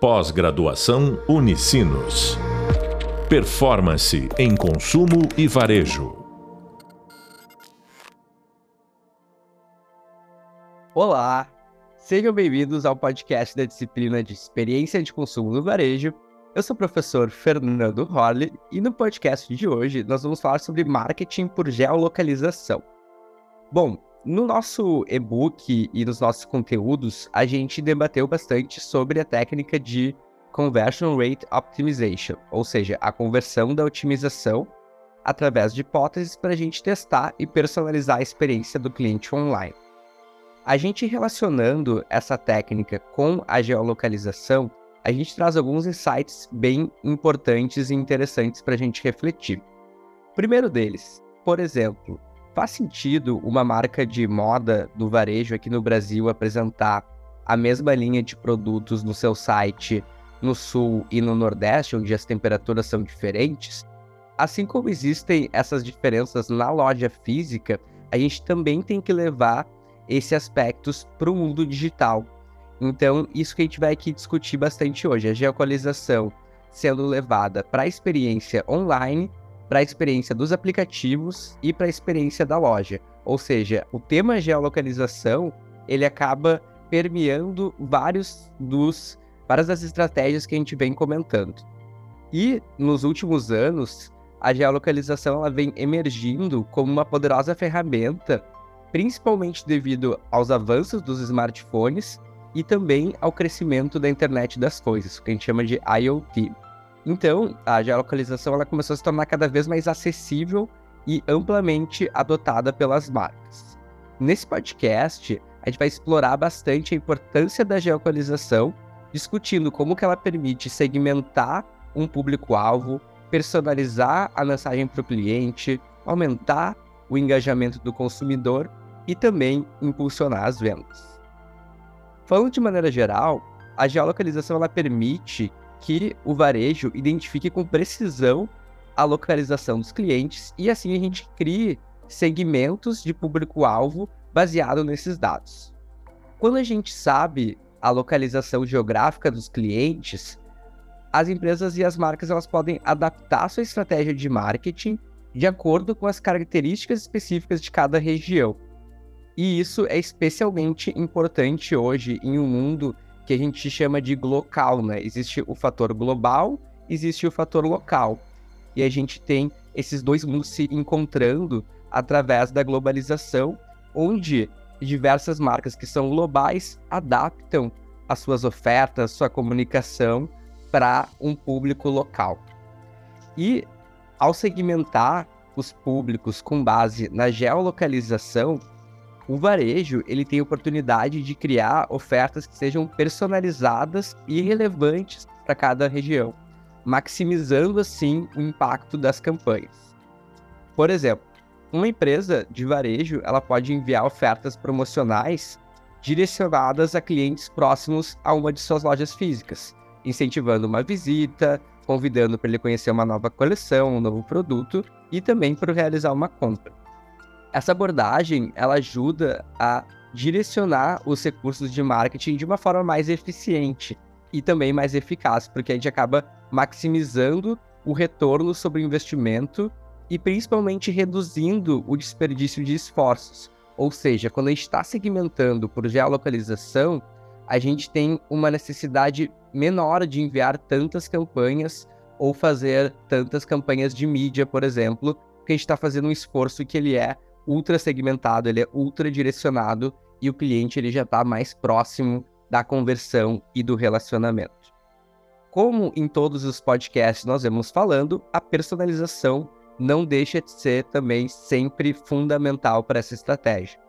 Pós-graduação Unicinos. Performance em consumo e varejo. Olá, sejam bem-vindos ao podcast da disciplina de Experiência de Consumo no Varejo. Eu sou o professor Fernando Horley e no podcast de hoje nós vamos falar sobre marketing por geolocalização. Bom, no nosso e-book e nos nossos conteúdos, a gente debateu bastante sobre a técnica de Conversion Rate Optimization, ou seja, a conversão da otimização através de hipóteses para a gente testar e personalizar a experiência do cliente online. A gente relacionando essa técnica com a geolocalização, a gente traz alguns insights bem importantes e interessantes para a gente refletir. Primeiro deles, por exemplo, Faz sentido uma marca de moda do varejo aqui no Brasil apresentar a mesma linha de produtos no seu site no sul e no nordeste, onde as temperaturas são diferentes? Assim como existem essas diferenças na loja física, a gente também tem que levar esses aspectos para o mundo digital. Então, isso que a gente vai aqui discutir bastante hoje, a geolocalização sendo levada para a experiência online para a experiência dos aplicativos e para a experiência da loja. Ou seja, o tema geolocalização ele acaba permeando vários dos várias das estratégias que a gente vem comentando. E nos últimos anos, a geolocalização ela vem emergindo como uma poderosa ferramenta, principalmente devido aos avanços dos smartphones e também ao crescimento da internet das coisas, que a gente chama de IoT. Então, a geolocalização ela começou a se tornar cada vez mais acessível e amplamente adotada pelas marcas. Nesse podcast, a gente vai explorar bastante a importância da geolocalização, discutindo como que ela permite segmentar um público-alvo, personalizar a mensagem para o cliente, aumentar o engajamento do consumidor e também impulsionar as vendas. Falando de maneira geral, a geolocalização ela permite que o varejo identifique com precisão a localização dos clientes e assim a gente crie segmentos de público-alvo baseado nesses dados. Quando a gente sabe a localização geográfica dos clientes, as empresas e as marcas elas podem adaptar sua estratégia de marketing de acordo com as características específicas de cada região. E isso é especialmente importante hoje em um mundo que a gente chama de local, né? Existe o fator global, existe o fator local. E a gente tem esses dois mundos se encontrando através da globalização, onde diversas marcas que são globais adaptam as suas ofertas, sua comunicação para um público local. E ao segmentar os públicos com base na geolocalização, o varejo ele tem oportunidade de criar ofertas que sejam personalizadas e relevantes para cada região, maximizando assim o impacto das campanhas. Por exemplo, uma empresa de varejo ela pode enviar ofertas promocionais direcionadas a clientes próximos a uma de suas lojas físicas, incentivando uma visita, convidando para ele conhecer uma nova coleção, um novo produto e também para realizar uma compra. Essa abordagem ela ajuda a direcionar os recursos de marketing de uma forma mais eficiente e também mais eficaz, porque a gente acaba maximizando o retorno sobre o investimento e principalmente reduzindo o desperdício de esforços. Ou seja, quando a gente está segmentando por geolocalização, a gente tem uma necessidade menor de enviar tantas campanhas ou fazer tantas campanhas de mídia, por exemplo, porque a gente está fazendo um esforço que ele é ultra segmentado, ele é ultra direcionado e o cliente ele já está mais próximo da conversão e do relacionamento. Como em todos os podcasts nós vemos falando, a personalização não deixa de ser também sempre fundamental para essa estratégia.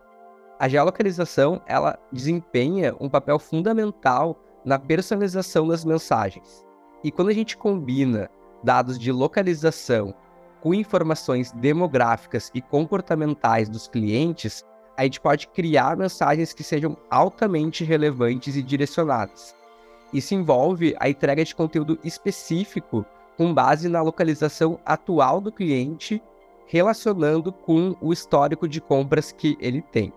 A geolocalização ela desempenha um papel fundamental na personalização das mensagens. E quando a gente combina dados de localização com informações demográficas e comportamentais dos clientes, a gente pode criar mensagens que sejam altamente relevantes e direcionadas. Isso envolve a entrega de conteúdo específico com base na localização atual do cliente, relacionando com o histórico de compras que ele tem.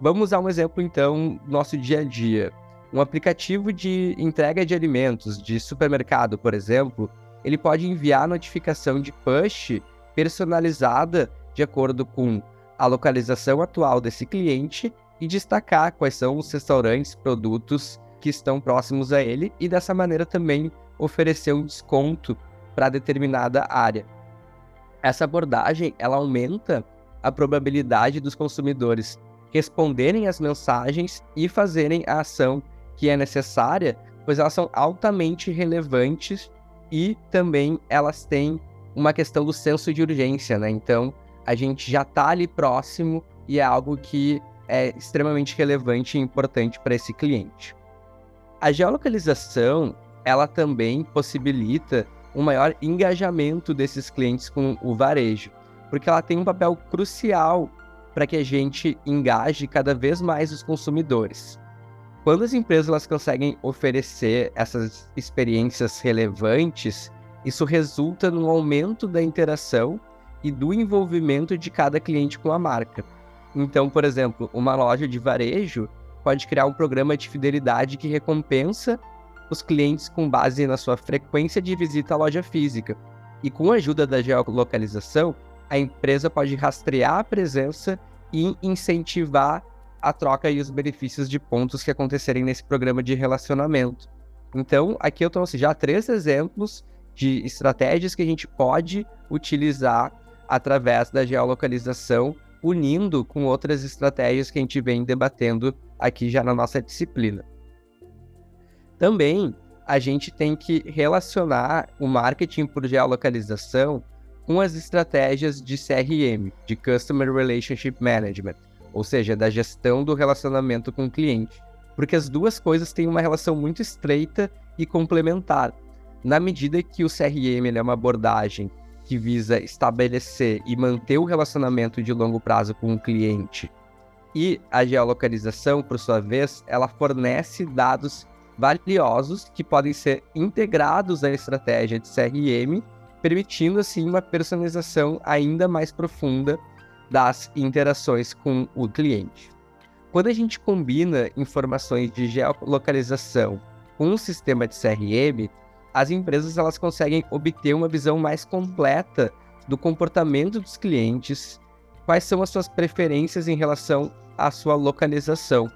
Vamos a um exemplo então do nosso dia a dia. Um aplicativo de entrega de alimentos de supermercado, por exemplo, ele pode enviar notificação de push personalizada de acordo com a localização atual desse cliente e destacar quais são os restaurantes, produtos que estão próximos a ele e dessa maneira também oferecer um desconto para determinada área. Essa abordagem ela aumenta a probabilidade dos consumidores responderem às mensagens e fazerem a ação que é necessária, pois elas são altamente relevantes e também elas têm uma questão do senso de urgência, né? Então, a gente já está ali próximo e é algo que é extremamente relevante e importante para esse cliente. A geolocalização, ela também possibilita um maior engajamento desses clientes com o varejo, porque ela tem um papel crucial para que a gente engaje cada vez mais os consumidores. Quando as empresas elas conseguem oferecer essas experiências relevantes, isso resulta no aumento da interação e do envolvimento de cada cliente com a marca. Então, por exemplo, uma loja de varejo pode criar um programa de fidelidade que recompensa os clientes com base na sua frequência de visita à loja física. E com a ajuda da geolocalização, a empresa pode rastrear a presença e incentivar a troca e os benefícios de pontos que acontecerem nesse programa de relacionamento. Então, aqui eu trouxe já três exemplos de estratégias que a gente pode utilizar através da geolocalização, unindo com outras estratégias que a gente vem debatendo aqui já na nossa disciplina. Também a gente tem que relacionar o marketing por geolocalização com as estratégias de CRM, de Customer Relationship Management, ou seja, da gestão do relacionamento com o cliente, porque as duas coisas têm uma relação muito estreita e complementar. Na medida que o CRM é uma abordagem que visa estabelecer e manter o relacionamento de longo prazo com o cliente, e a geolocalização, por sua vez, ela fornece dados valiosos que podem ser integrados à estratégia de CRM permitindo assim uma personalização ainda mais profunda das interações com o cliente. Quando a gente combina informações de geolocalização com um sistema de CRM, as empresas elas conseguem obter uma visão mais completa do comportamento dos clientes, quais são as suas preferências em relação à sua localização.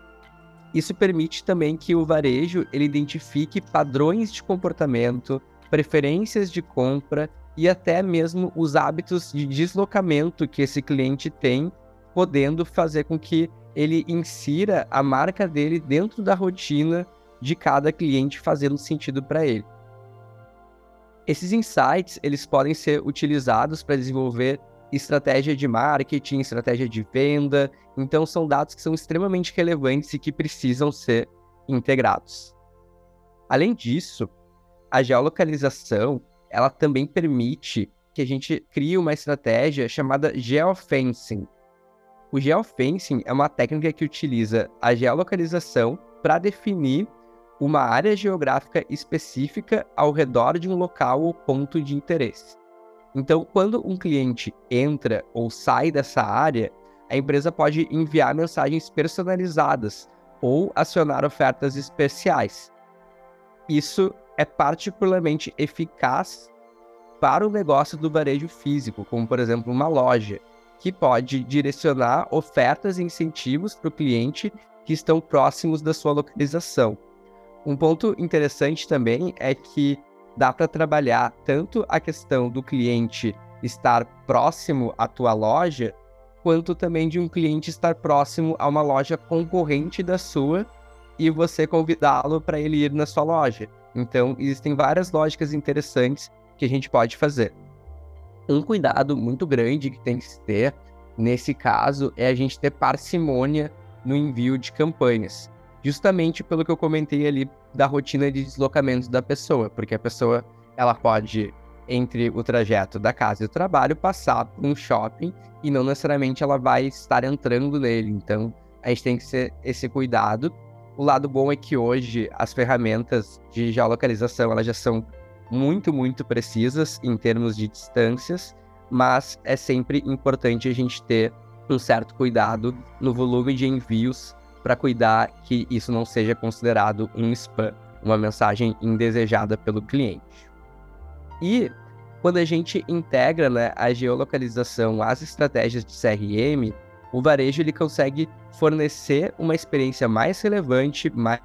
Isso permite também que o varejo ele identifique padrões de comportamento, preferências de compra e até mesmo os hábitos de deslocamento que esse cliente tem, podendo fazer com que ele insira a marca dele dentro da rotina de cada cliente, fazendo sentido para ele. Esses insights eles podem ser utilizados para desenvolver estratégia de marketing, estratégia de venda. Então são dados que são extremamente relevantes e que precisam ser integrados. Além disso, a geolocalização ela também permite que a gente crie uma estratégia chamada geofencing. O geofencing é uma técnica que utiliza a geolocalização para definir uma área geográfica específica ao redor de um local ou ponto de interesse. Então, quando um cliente entra ou sai dessa área, a empresa pode enviar mensagens personalizadas ou acionar ofertas especiais. Isso é particularmente eficaz para o negócio do varejo físico, como por exemplo uma loja, que pode direcionar ofertas e incentivos para o cliente que estão próximos da sua localização. Um ponto interessante também é que dá para trabalhar tanto a questão do cliente estar próximo à tua loja, quanto também de um cliente estar próximo a uma loja concorrente da sua e você convidá-lo para ele ir na sua loja. Então, existem várias lógicas interessantes que a gente pode fazer. Um cuidado muito grande que tem que se ter nesse caso é a gente ter parcimônia no envio de campanhas. Justamente pelo que eu comentei ali da rotina de deslocamento da pessoa, porque a pessoa ela pode entre o trajeto da casa e o trabalho passar por um shopping e não necessariamente ela vai estar entrando nele. Então, a gente tem que ter esse cuidado o lado bom é que hoje as ferramentas de geolocalização elas já são muito, muito precisas em termos de distâncias, mas é sempre importante a gente ter um certo cuidado no volume de envios para cuidar que isso não seja considerado um spam, uma mensagem indesejada pelo cliente. E quando a gente integra né, a geolocalização às estratégias de CRM, o varejo ele consegue fornecer uma experiência mais relevante, mais,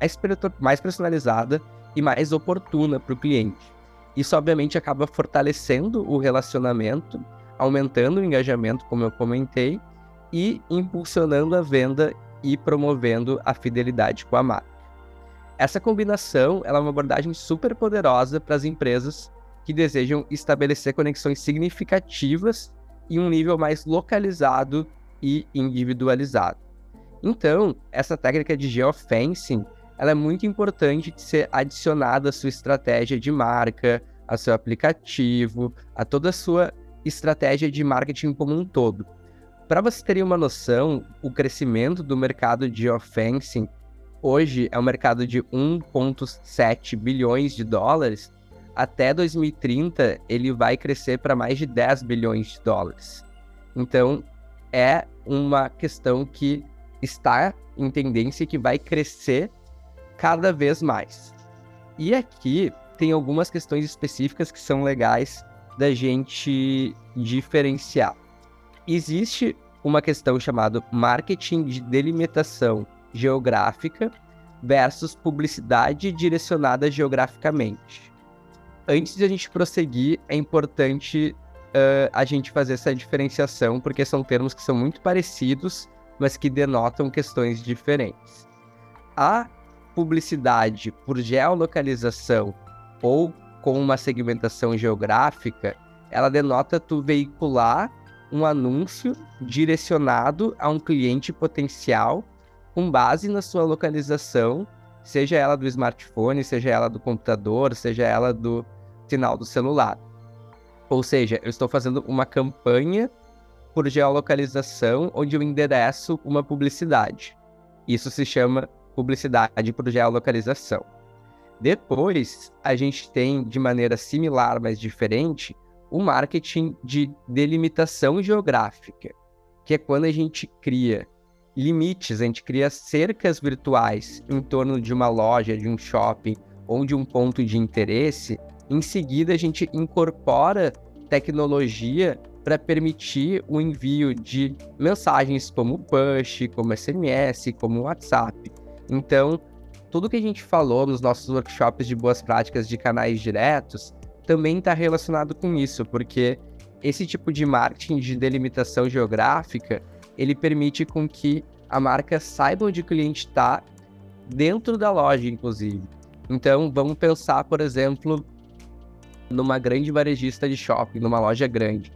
mais personalizada e mais oportuna para o cliente. Isso, obviamente, acaba fortalecendo o relacionamento, aumentando o engajamento, como eu comentei, e impulsionando a venda e promovendo a fidelidade com a marca. Essa combinação é uma abordagem super poderosa para as empresas que desejam estabelecer conexões significativas em um nível mais localizado e individualizado. Então, essa técnica de geofencing ela é muito importante de ser adicionada à sua estratégia de marca, ao seu aplicativo, a toda a sua estratégia de marketing como um todo. Para você ter uma noção, o crescimento do mercado de geofencing hoje é um mercado de 1,7 bilhões de dólares. Até 2030, ele vai crescer para mais de 10 bilhões de dólares. Então, é uma questão que está em tendência e que vai crescer cada vez mais. E aqui tem algumas questões específicas que são legais da gente diferenciar. Existe uma questão chamada marketing de delimitação geográfica versus publicidade direcionada geograficamente. Antes de a gente prosseguir, é importante uh, a gente fazer essa diferenciação, porque são termos que são muito parecidos, mas que denotam questões diferentes. A publicidade por geolocalização ou com uma segmentação geográfica, ela denota tu veicular um anúncio direcionado a um cliente potencial com base na sua localização, seja ela do smartphone, seja ela do computador, seja ela do sinal do celular. Ou seja, eu estou fazendo uma campanha por geolocalização onde eu endereço uma publicidade. Isso se chama publicidade por geolocalização. Depois, a gente tem, de maneira similar, mas diferente, o marketing de delimitação geográfica, que é quando a gente cria limites, a gente cria cercas virtuais em torno de uma loja, de um shopping ou de um ponto de interesse em seguida, a gente incorpora tecnologia para permitir o envio de mensagens como push, como SMS, como WhatsApp. Então, tudo que a gente falou nos nossos workshops de boas práticas de canais diretos também está relacionado com isso, porque esse tipo de marketing de delimitação geográfica ele permite com que a marca saiba onde o cliente está dentro da loja, inclusive. Então, vamos pensar, por exemplo, numa grande varejista de shopping, numa loja grande.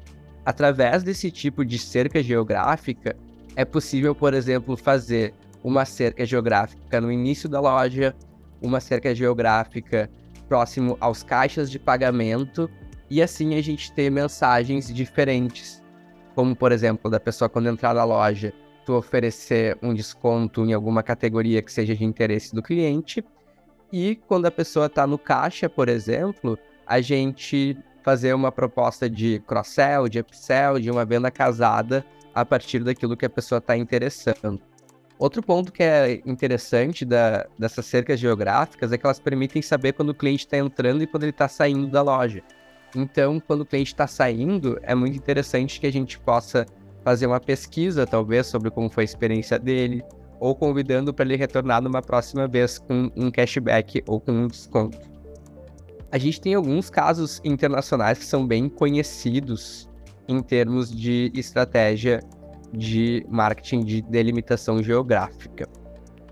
Através desse tipo de cerca geográfica, é possível, por exemplo, fazer uma cerca geográfica no início da loja, uma cerca geográfica próximo aos caixas de pagamento, e assim a gente ter mensagens diferentes. Como, por exemplo, da pessoa quando entrar na loja, tu oferecer um desconto em alguma categoria que seja de interesse do cliente, e quando a pessoa está no caixa, por exemplo, a gente fazer uma proposta de cross-sell, de upsell, de uma venda casada a partir daquilo que a pessoa está interessando. Outro ponto que é interessante da, dessas cercas geográficas é que elas permitem saber quando o cliente está entrando e quando ele está saindo da loja. Então, quando o cliente está saindo, é muito interessante que a gente possa fazer uma pesquisa, talvez, sobre como foi a experiência dele, ou convidando para ele retornar numa próxima vez com um cashback ou com um desconto a gente tem alguns casos internacionais que são bem conhecidos em termos de estratégia de marketing de delimitação geográfica.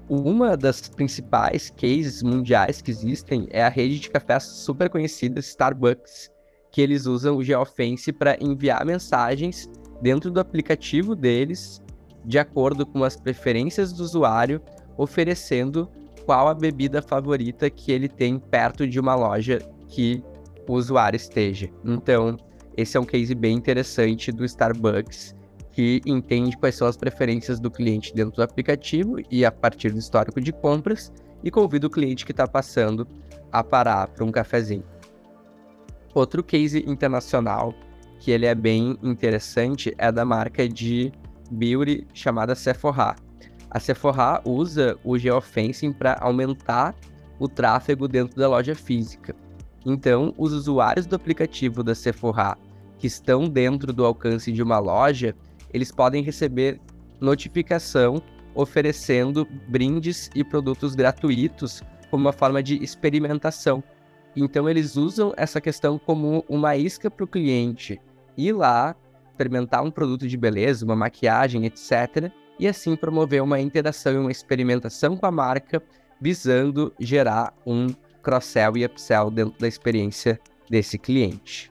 Uma das principais cases mundiais que existem é a rede de cafés super conhecida Starbucks, que eles usam o geofence para enviar mensagens dentro do aplicativo deles, de acordo com as preferências do usuário, oferecendo qual a bebida favorita que ele tem perto de uma loja que o usuário esteja. Então, esse é um case bem interessante do Starbucks, que entende quais são as preferências do cliente dentro do aplicativo e a partir do histórico de compras, e convida o cliente que está passando a parar para um cafezinho. Outro case internacional que ele é bem interessante é da marca de beauty chamada Sephora. A Sephora usa o geofencing para aumentar o tráfego dentro da loja física. Então, os usuários do aplicativo da Sephora que estão dentro do alcance de uma loja, eles podem receber notificação oferecendo brindes e produtos gratuitos como uma forma de experimentação. Então, eles usam essa questão como uma isca para o cliente ir lá, experimentar um produto de beleza, uma maquiagem, etc., e assim promover uma interação e uma experimentação com a marca, visando gerar um cross-sell e upsell dentro da experiência desse cliente.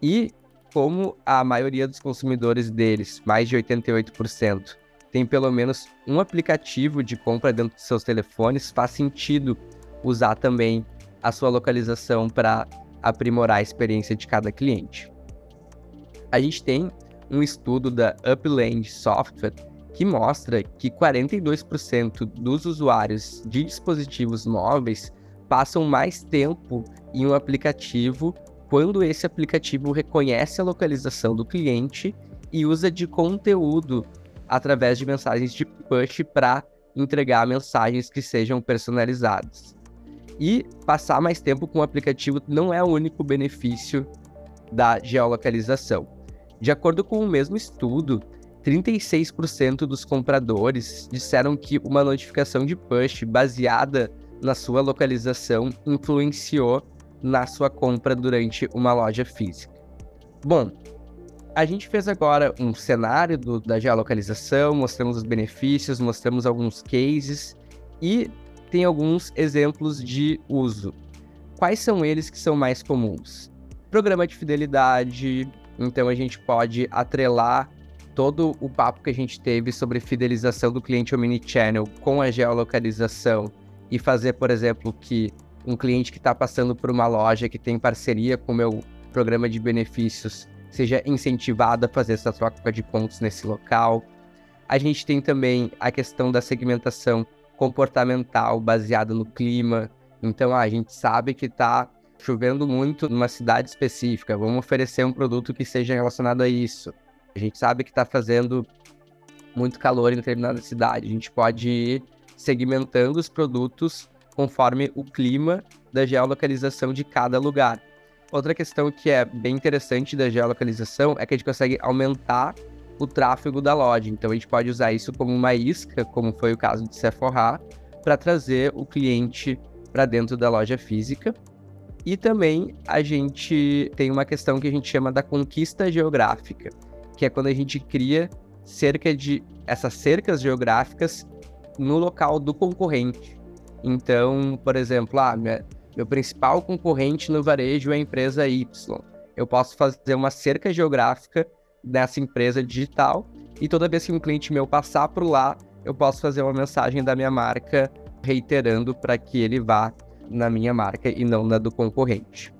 E como a maioria dos consumidores deles, mais de 88%, tem pelo menos um aplicativo de compra dentro de seus telefones, faz sentido usar também a sua localização para aprimorar a experiência de cada cliente. A gente tem um estudo da Upland Software que mostra que 42% dos usuários de dispositivos móveis passam mais tempo em um aplicativo quando esse aplicativo reconhece a localização do cliente e usa de conteúdo através de mensagens de push para entregar mensagens que sejam personalizadas. E passar mais tempo com o aplicativo não é o único benefício da geolocalização. De acordo com o mesmo estudo, 36% dos compradores disseram que uma notificação de push baseada na sua localização influenciou na sua compra durante uma loja física. Bom, a gente fez agora um cenário do, da geolocalização, mostramos os benefícios, mostramos alguns cases e tem alguns exemplos de uso. Quais são eles que são mais comuns? Programa de fidelidade, então a gente pode atrelar todo o papo que a gente teve sobre fidelização do cliente omnichannel com a geolocalização e fazer, por exemplo, que um cliente que está passando por uma loja que tem parceria com o meu programa de benefícios seja incentivado a fazer essa troca de pontos nesse local. A gente tem também a questão da segmentação comportamental baseada no clima. Então, ah, a gente sabe que está chovendo muito numa cidade específica, vamos oferecer um produto que seja relacionado a isso. A gente sabe que está fazendo muito calor em determinada cidade. A gente pode ir segmentando os produtos conforme o clima da geolocalização de cada lugar. Outra questão que é bem interessante da geolocalização é que a gente consegue aumentar o tráfego da loja. Então a gente pode usar isso como uma isca, como foi o caso de Sephora, para trazer o cliente para dentro da loja física. E também a gente tem uma questão que a gente chama da conquista geográfica que é quando a gente cria cerca de essas cercas geográficas no local do concorrente. Então, por exemplo, ah, minha, meu principal concorrente no varejo é a empresa Y. Eu posso fazer uma cerca geográfica dessa empresa digital e toda vez que um cliente meu passar por lá, eu posso fazer uma mensagem da minha marca reiterando para que ele vá na minha marca e não na do concorrente.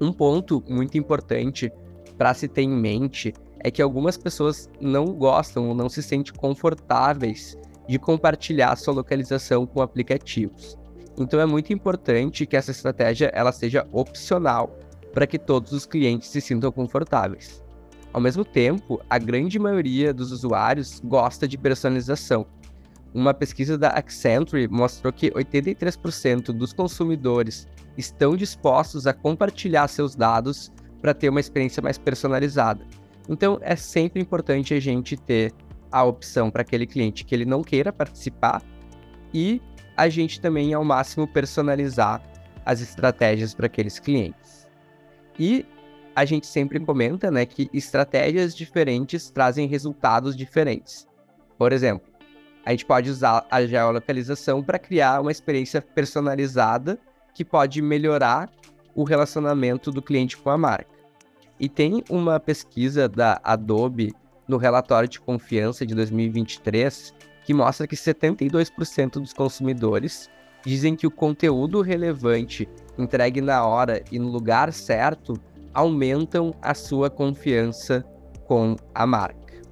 Um ponto muito importante para se ter em mente é que algumas pessoas não gostam ou não se sentem confortáveis de compartilhar sua localização com aplicativos. Então é muito importante que essa estratégia ela seja opcional para que todos os clientes se sintam confortáveis. Ao mesmo tempo, a grande maioria dos usuários gosta de personalização. Uma pesquisa da Accenture mostrou que 83% dos consumidores estão dispostos a compartilhar seus dados para ter uma experiência mais personalizada. Então é sempre importante a gente ter a opção para aquele cliente que ele não queira participar e a gente também ao máximo personalizar as estratégias para aqueles clientes. E a gente sempre comenta, né, que estratégias diferentes trazem resultados diferentes. Por exemplo, a gente pode usar a geolocalização para criar uma experiência personalizada que pode melhorar o relacionamento do cliente com a marca. E tem uma pesquisa da Adobe no relatório de confiança de 2023 que mostra que 72% dos consumidores dizem que o conteúdo relevante entregue na hora e no lugar certo aumentam a sua confiança com a marca.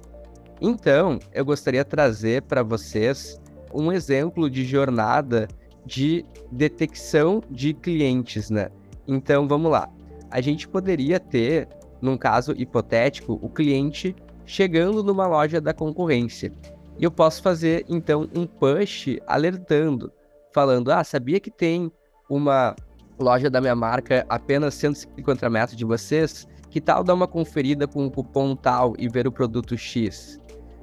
Então, eu gostaria de trazer para vocês um exemplo de jornada de detecção de clientes, né? Então, vamos lá. A gente poderia ter num caso hipotético, o cliente chegando numa loja da concorrência. E eu posso fazer então um push alertando, falando: ah, sabia que tem uma loja da minha marca apenas 150 metros de vocês? Que tal dar uma conferida com o cupom tal e ver o produto X?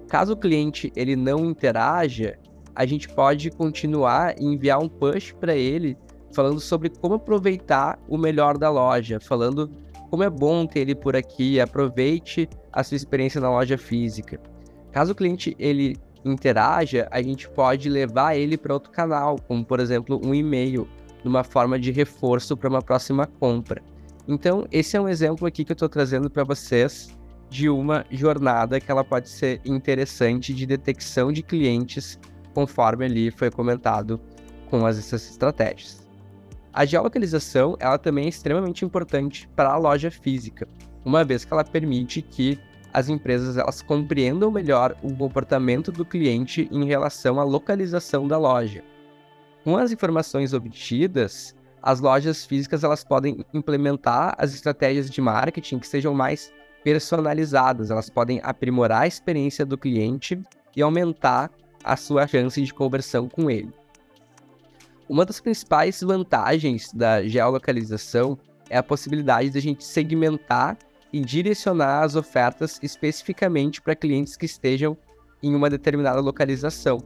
Caso o cliente ele não interaja, a gente pode continuar e enviar um push para ele falando sobre como aproveitar o melhor da loja, falando como é bom ter ele por aqui, aproveite a sua experiência na loja física. Caso o cliente ele interaja, a gente pode levar ele para outro canal, como por exemplo um e-mail, numa forma de reforço para uma próxima compra. Então, esse é um exemplo aqui que eu estou trazendo para vocês de uma jornada que ela pode ser interessante de detecção de clientes, conforme ali foi comentado com as, essas estratégias. A geolocalização ela também é extremamente importante para a loja física, uma vez que ela permite que as empresas elas compreendam melhor o comportamento do cliente em relação à localização da loja. Com as informações obtidas, as lojas físicas elas podem implementar as estratégias de marketing que sejam mais personalizadas, elas podem aprimorar a experiência do cliente e aumentar a sua chance de conversão com ele. Uma das principais vantagens da geolocalização é a possibilidade de a gente segmentar e direcionar as ofertas especificamente para clientes que estejam em uma determinada localização.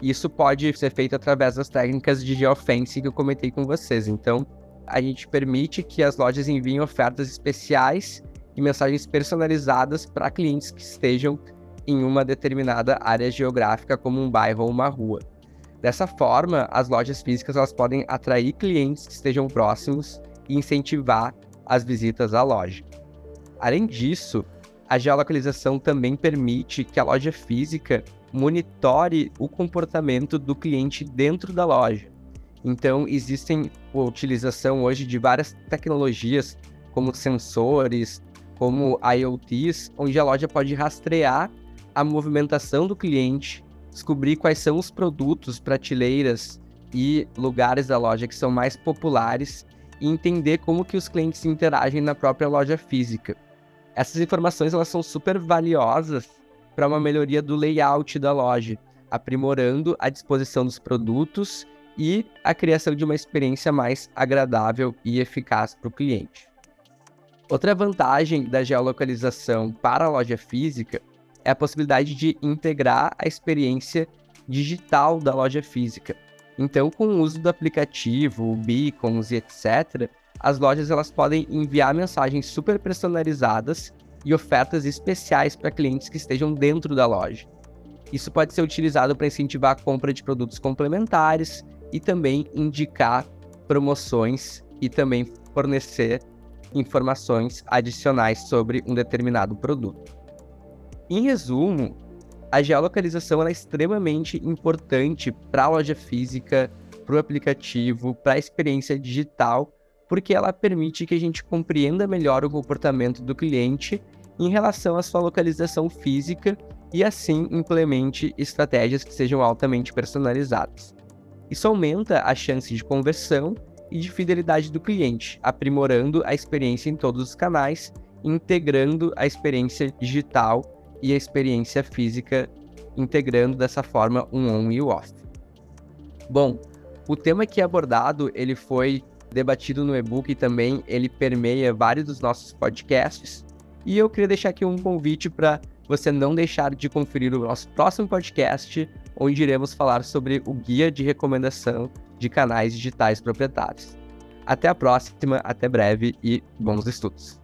Isso pode ser feito através das técnicas de geofencing que eu comentei com vocês. Então, a gente permite que as lojas enviem ofertas especiais e mensagens personalizadas para clientes que estejam em uma determinada área geográfica, como um bairro ou uma rua. Dessa forma, as lojas físicas elas podem atrair clientes que estejam próximos e incentivar as visitas à loja. Além disso, a geolocalização também permite que a loja física monitore o comportamento do cliente dentro da loja. Então, existem a utilização hoje de várias tecnologias, como sensores, como IoTs, onde a loja pode rastrear a movimentação do cliente descobrir quais são os produtos, prateleiras e lugares da loja que são mais populares e entender como que os clientes interagem na própria loja física. Essas informações elas são super valiosas para uma melhoria do layout da loja, aprimorando a disposição dos produtos e a criação de uma experiência mais agradável e eficaz para o cliente. Outra vantagem da geolocalização para a loja física é a possibilidade de integrar a experiência digital da loja física. Então, com o uso do aplicativo, beacons e etc., as lojas elas podem enviar mensagens super personalizadas e ofertas especiais para clientes que estejam dentro da loja. Isso pode ser utilizado para incentivar a compra de produtos complementares e também indicar promoções e também fornecer informações adicionais sobre um determinado produto. Em resumo, a geolocalização é extremamente importante para a loja física, para o aplicativo, para a experiência digital, porque ela permite que a gente compreenda melhor o comportamento do cliente em relação à sua localização física e assim implemente estratégias que sejam altamente personalizadas. Isso aumenta a chance de conversão e de fidelidade do cliente, aprimorando a experiência em todos os canais, integrando a experiência digital e a experiência física, integrando dessa forma um on e o off. Bom, o tema aqui abordado, ele foi debatido no e-book e também ele permeia vários dos nossos podcasts. E eu queria deixar aqui um convite para você não deixar de conferir o nosso próximo podcast, onde iremos falar sobre o guia de recomendação de canais digitais proprietários. Até a próxima, até breve e bons estudos.